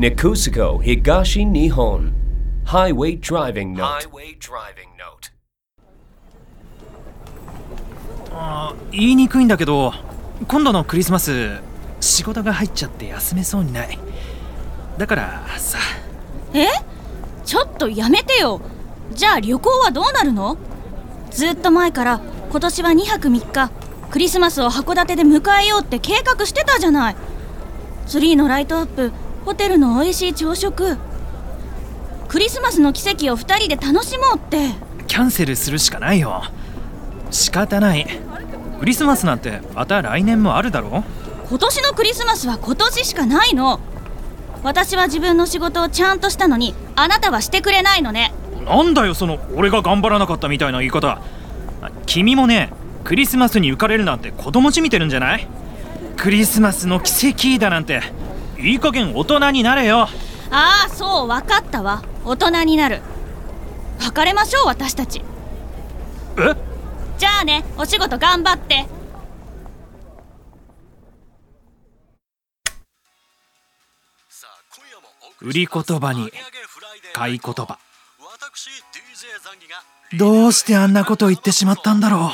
Nekusuko Higashi Nihon. Highway Driving Note. Highway Driving Note. あー言いにくいんだけど今度のクリスマス仕事が入っちゃって休めそうにない。だからさ。え？ちょっとやめてよ。じゃあ旅行はどうなるの？ずっと前から今年は2泊3日クリスマスを函館で迎えようって計画してたじゃない。ツリーのライトアップホテルの美味しい朝食。クリスマスの奇跡を2人で楽しもうって。キャンセルするしかないよ。仕方ない。クリスマスなんてまた来年もあるだろ今年のクリスマスは今年しかないの。私は自分の仕事をちゃんとしたのにあなたはしてくれないのね。なんだよその俺が頑張らなかったみたいな言い方。君もねクリスマスに浮かれるなんて子供じみてるんじゃない？クリスマスの奇跡だなんていい加減大人になれよ。ああそう分かったわ。大人になる。別れましょう私たち。え？じゃあねお仕事頑張って。売り言葉に買い言葉。どうしてあんなこと言ってしまったんだろう。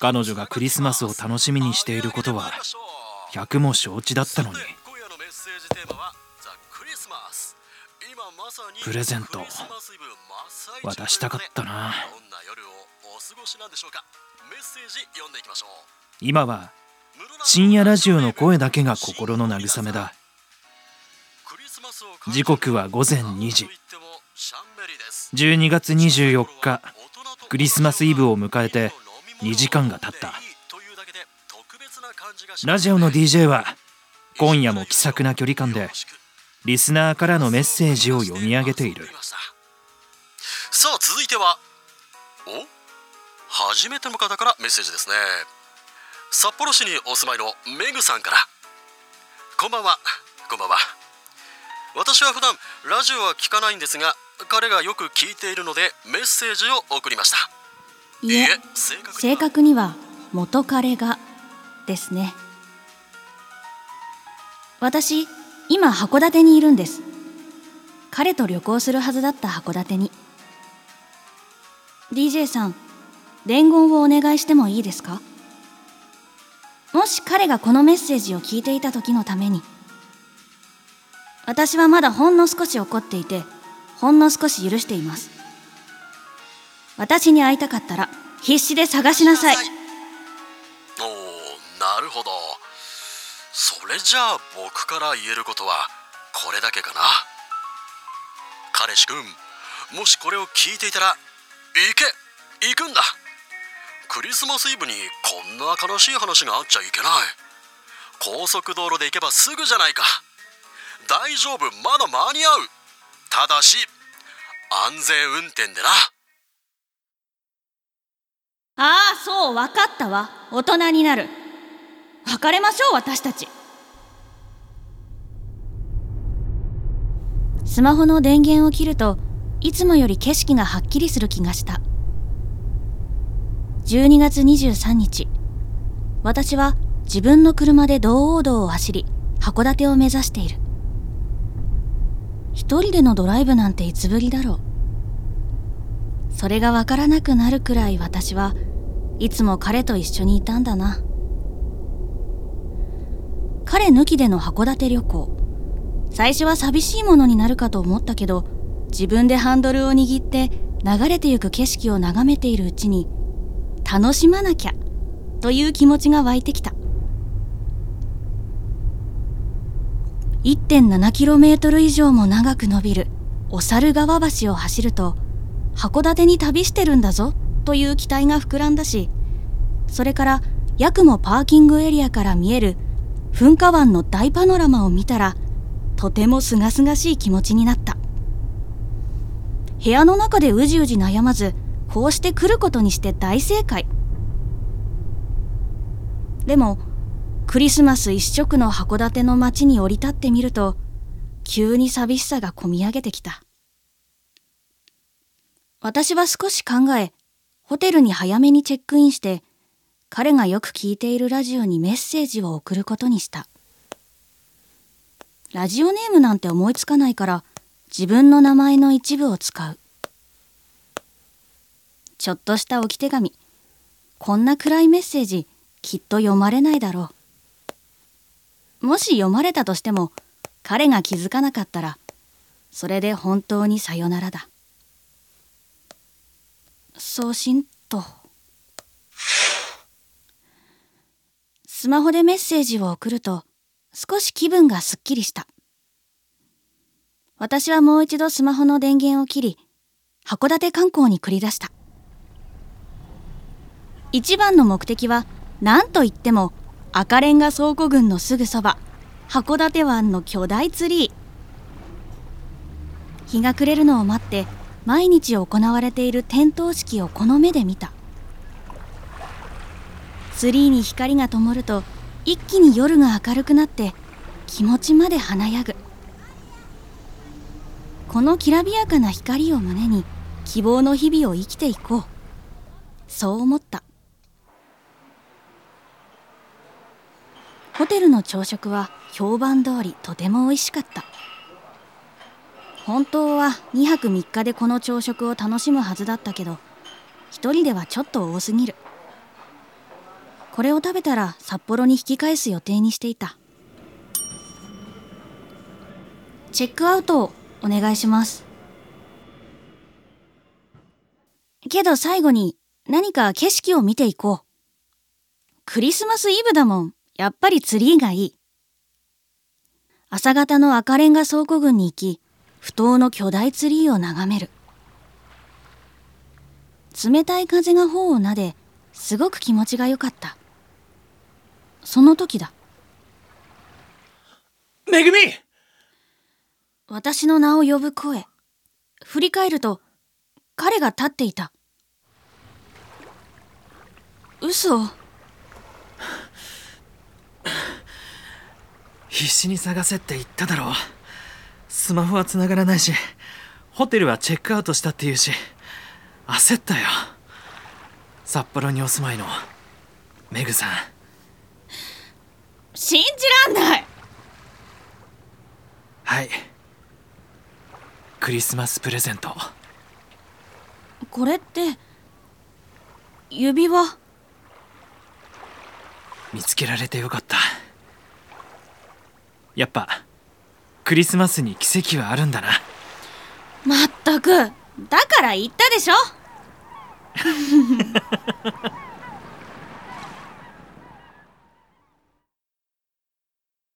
彼女がクリスマスを楽しみにしていることは百も承知だったのに。プレゼント渡したかったな。今は深夜ラジオの声だけが心の慰めだ。時刻は午前2時。12月24日。クリスマスイブを迎えて2時間が経ったラジオの DJ は今夜も気さくな距離感でリスナーからのメッセージを読み上げている。さあ続いてはお？初めての方からメッセージですね。札幌市にお住まいのメグさんから。こんばんは。こんばんは。私は普段ラジオは聞かないんですが彼がよく聞いているのでメッセージを送りました。いえ正確に正確には元彼がですね。私今函館にいるんです。彼と旅行するはずだった函館に。DJ さん伝言をお願いしてもいいですか？もし彼がこのメッセージを聞いていた時のために。私はまだほんの少し怒っていてほんの少し許しています。私に会いたかったら必死で探しなさい。なるほど。それじゃあ僕から言えることはこれだけかな。彼氏くんもしこれを聞いていたら行け行くんだ。クリスマスイブにこんな悲しい話があっちゃいけない。高速道路で行けばすぐじゃないか。大丈夫まだ間に合う。ただし安全運転でな。ああそう分かったわ。大人になる。別れましょう私たち。スマホの電源を切るといつもより景色がはっきりする気がした。12月23日私は自分の車で道央道を走り函館を目指している。一人でのドライブなんていつぶりだろう。それがわからなくなるくらい私はいつも彼と一緒にいたんだな。彼抜きでの函館旅行。最初は寂しいものになるかと思ったけど自分でハンドルを握って流れてゆく景色を眺めているうちに楽しまなきゃという気持ちが湧いてきた。1.7km 以上も長く伸びるお猿川橋を走ると函館に旅してるんだぞという期待が膨らんだしそれから八雲パーキングエリアから見える噴火湾の大パノラマを見たらとても清々しい気持ちになった。部屋の中でうじうじ悩まずこうして来ることにして大正解。でもクリスマス一色の函館の街に降り立ってみると急に寂しさがこみ上げてきた。私は少し考えホテルに早めにチェックインして彼がよく聞いているラジオにメッセージを送ることにした。ラジオネームなんて思いつかないから自分の名前の一部を使う。ちょっとした置き手紙。こんな暗いメッセージきっと読まれないだろう。もし読まれたとしても彼が気づかなかったらそれで本当にさよならだ。送信と。スマホでメッセージを送ると少し気分がすっきりした。私はもう一度スマホの電源を切り函館観光に繰り出した。一番の目的は何といっても赤レンガ倉庫群のすぐそば函館湾の巨大ツリー。日が暮れるのを待って毎日行われている点灯式をこの目で見た。ツリーに光が灯ると一気に夜が明るくなって気持ちまで華やぐ。このきらびやかな光を胸に希望の日々を生きていこう。そう思った。ホテルの朝食は評判通りとても美味しかった。本当は2泊3日でこの朝食を楽しむはずだったけど一人ではちょっと多すぎる。これを食べたら札幌に引き返す予定にしていたチェックアウトをお願いしますけど最後に何か景色を見ていこうクリスマスイブだもんやっぱりツリーがいい。朝方の赤レンガ倉庫群に行き、不当の巨大ツリーを眺める。冷たい風が頬を撫で、すごく気持ちが良かった。その時だ。めぐみ私の名を呼ぶ声。振り返ると、彼が立っていた。嘘必死に探せって言っただろうスマホは繋がらないしホテルはチェックアウトしたって言うし焦ったよ札幌にお住まいのメグさん信じらんない。はい。クリスマスプレゼント。これって指輪？見つけられてよかった。やっぱクリスマスに奇跡はあるんだな。まったく。だから言ったでしょ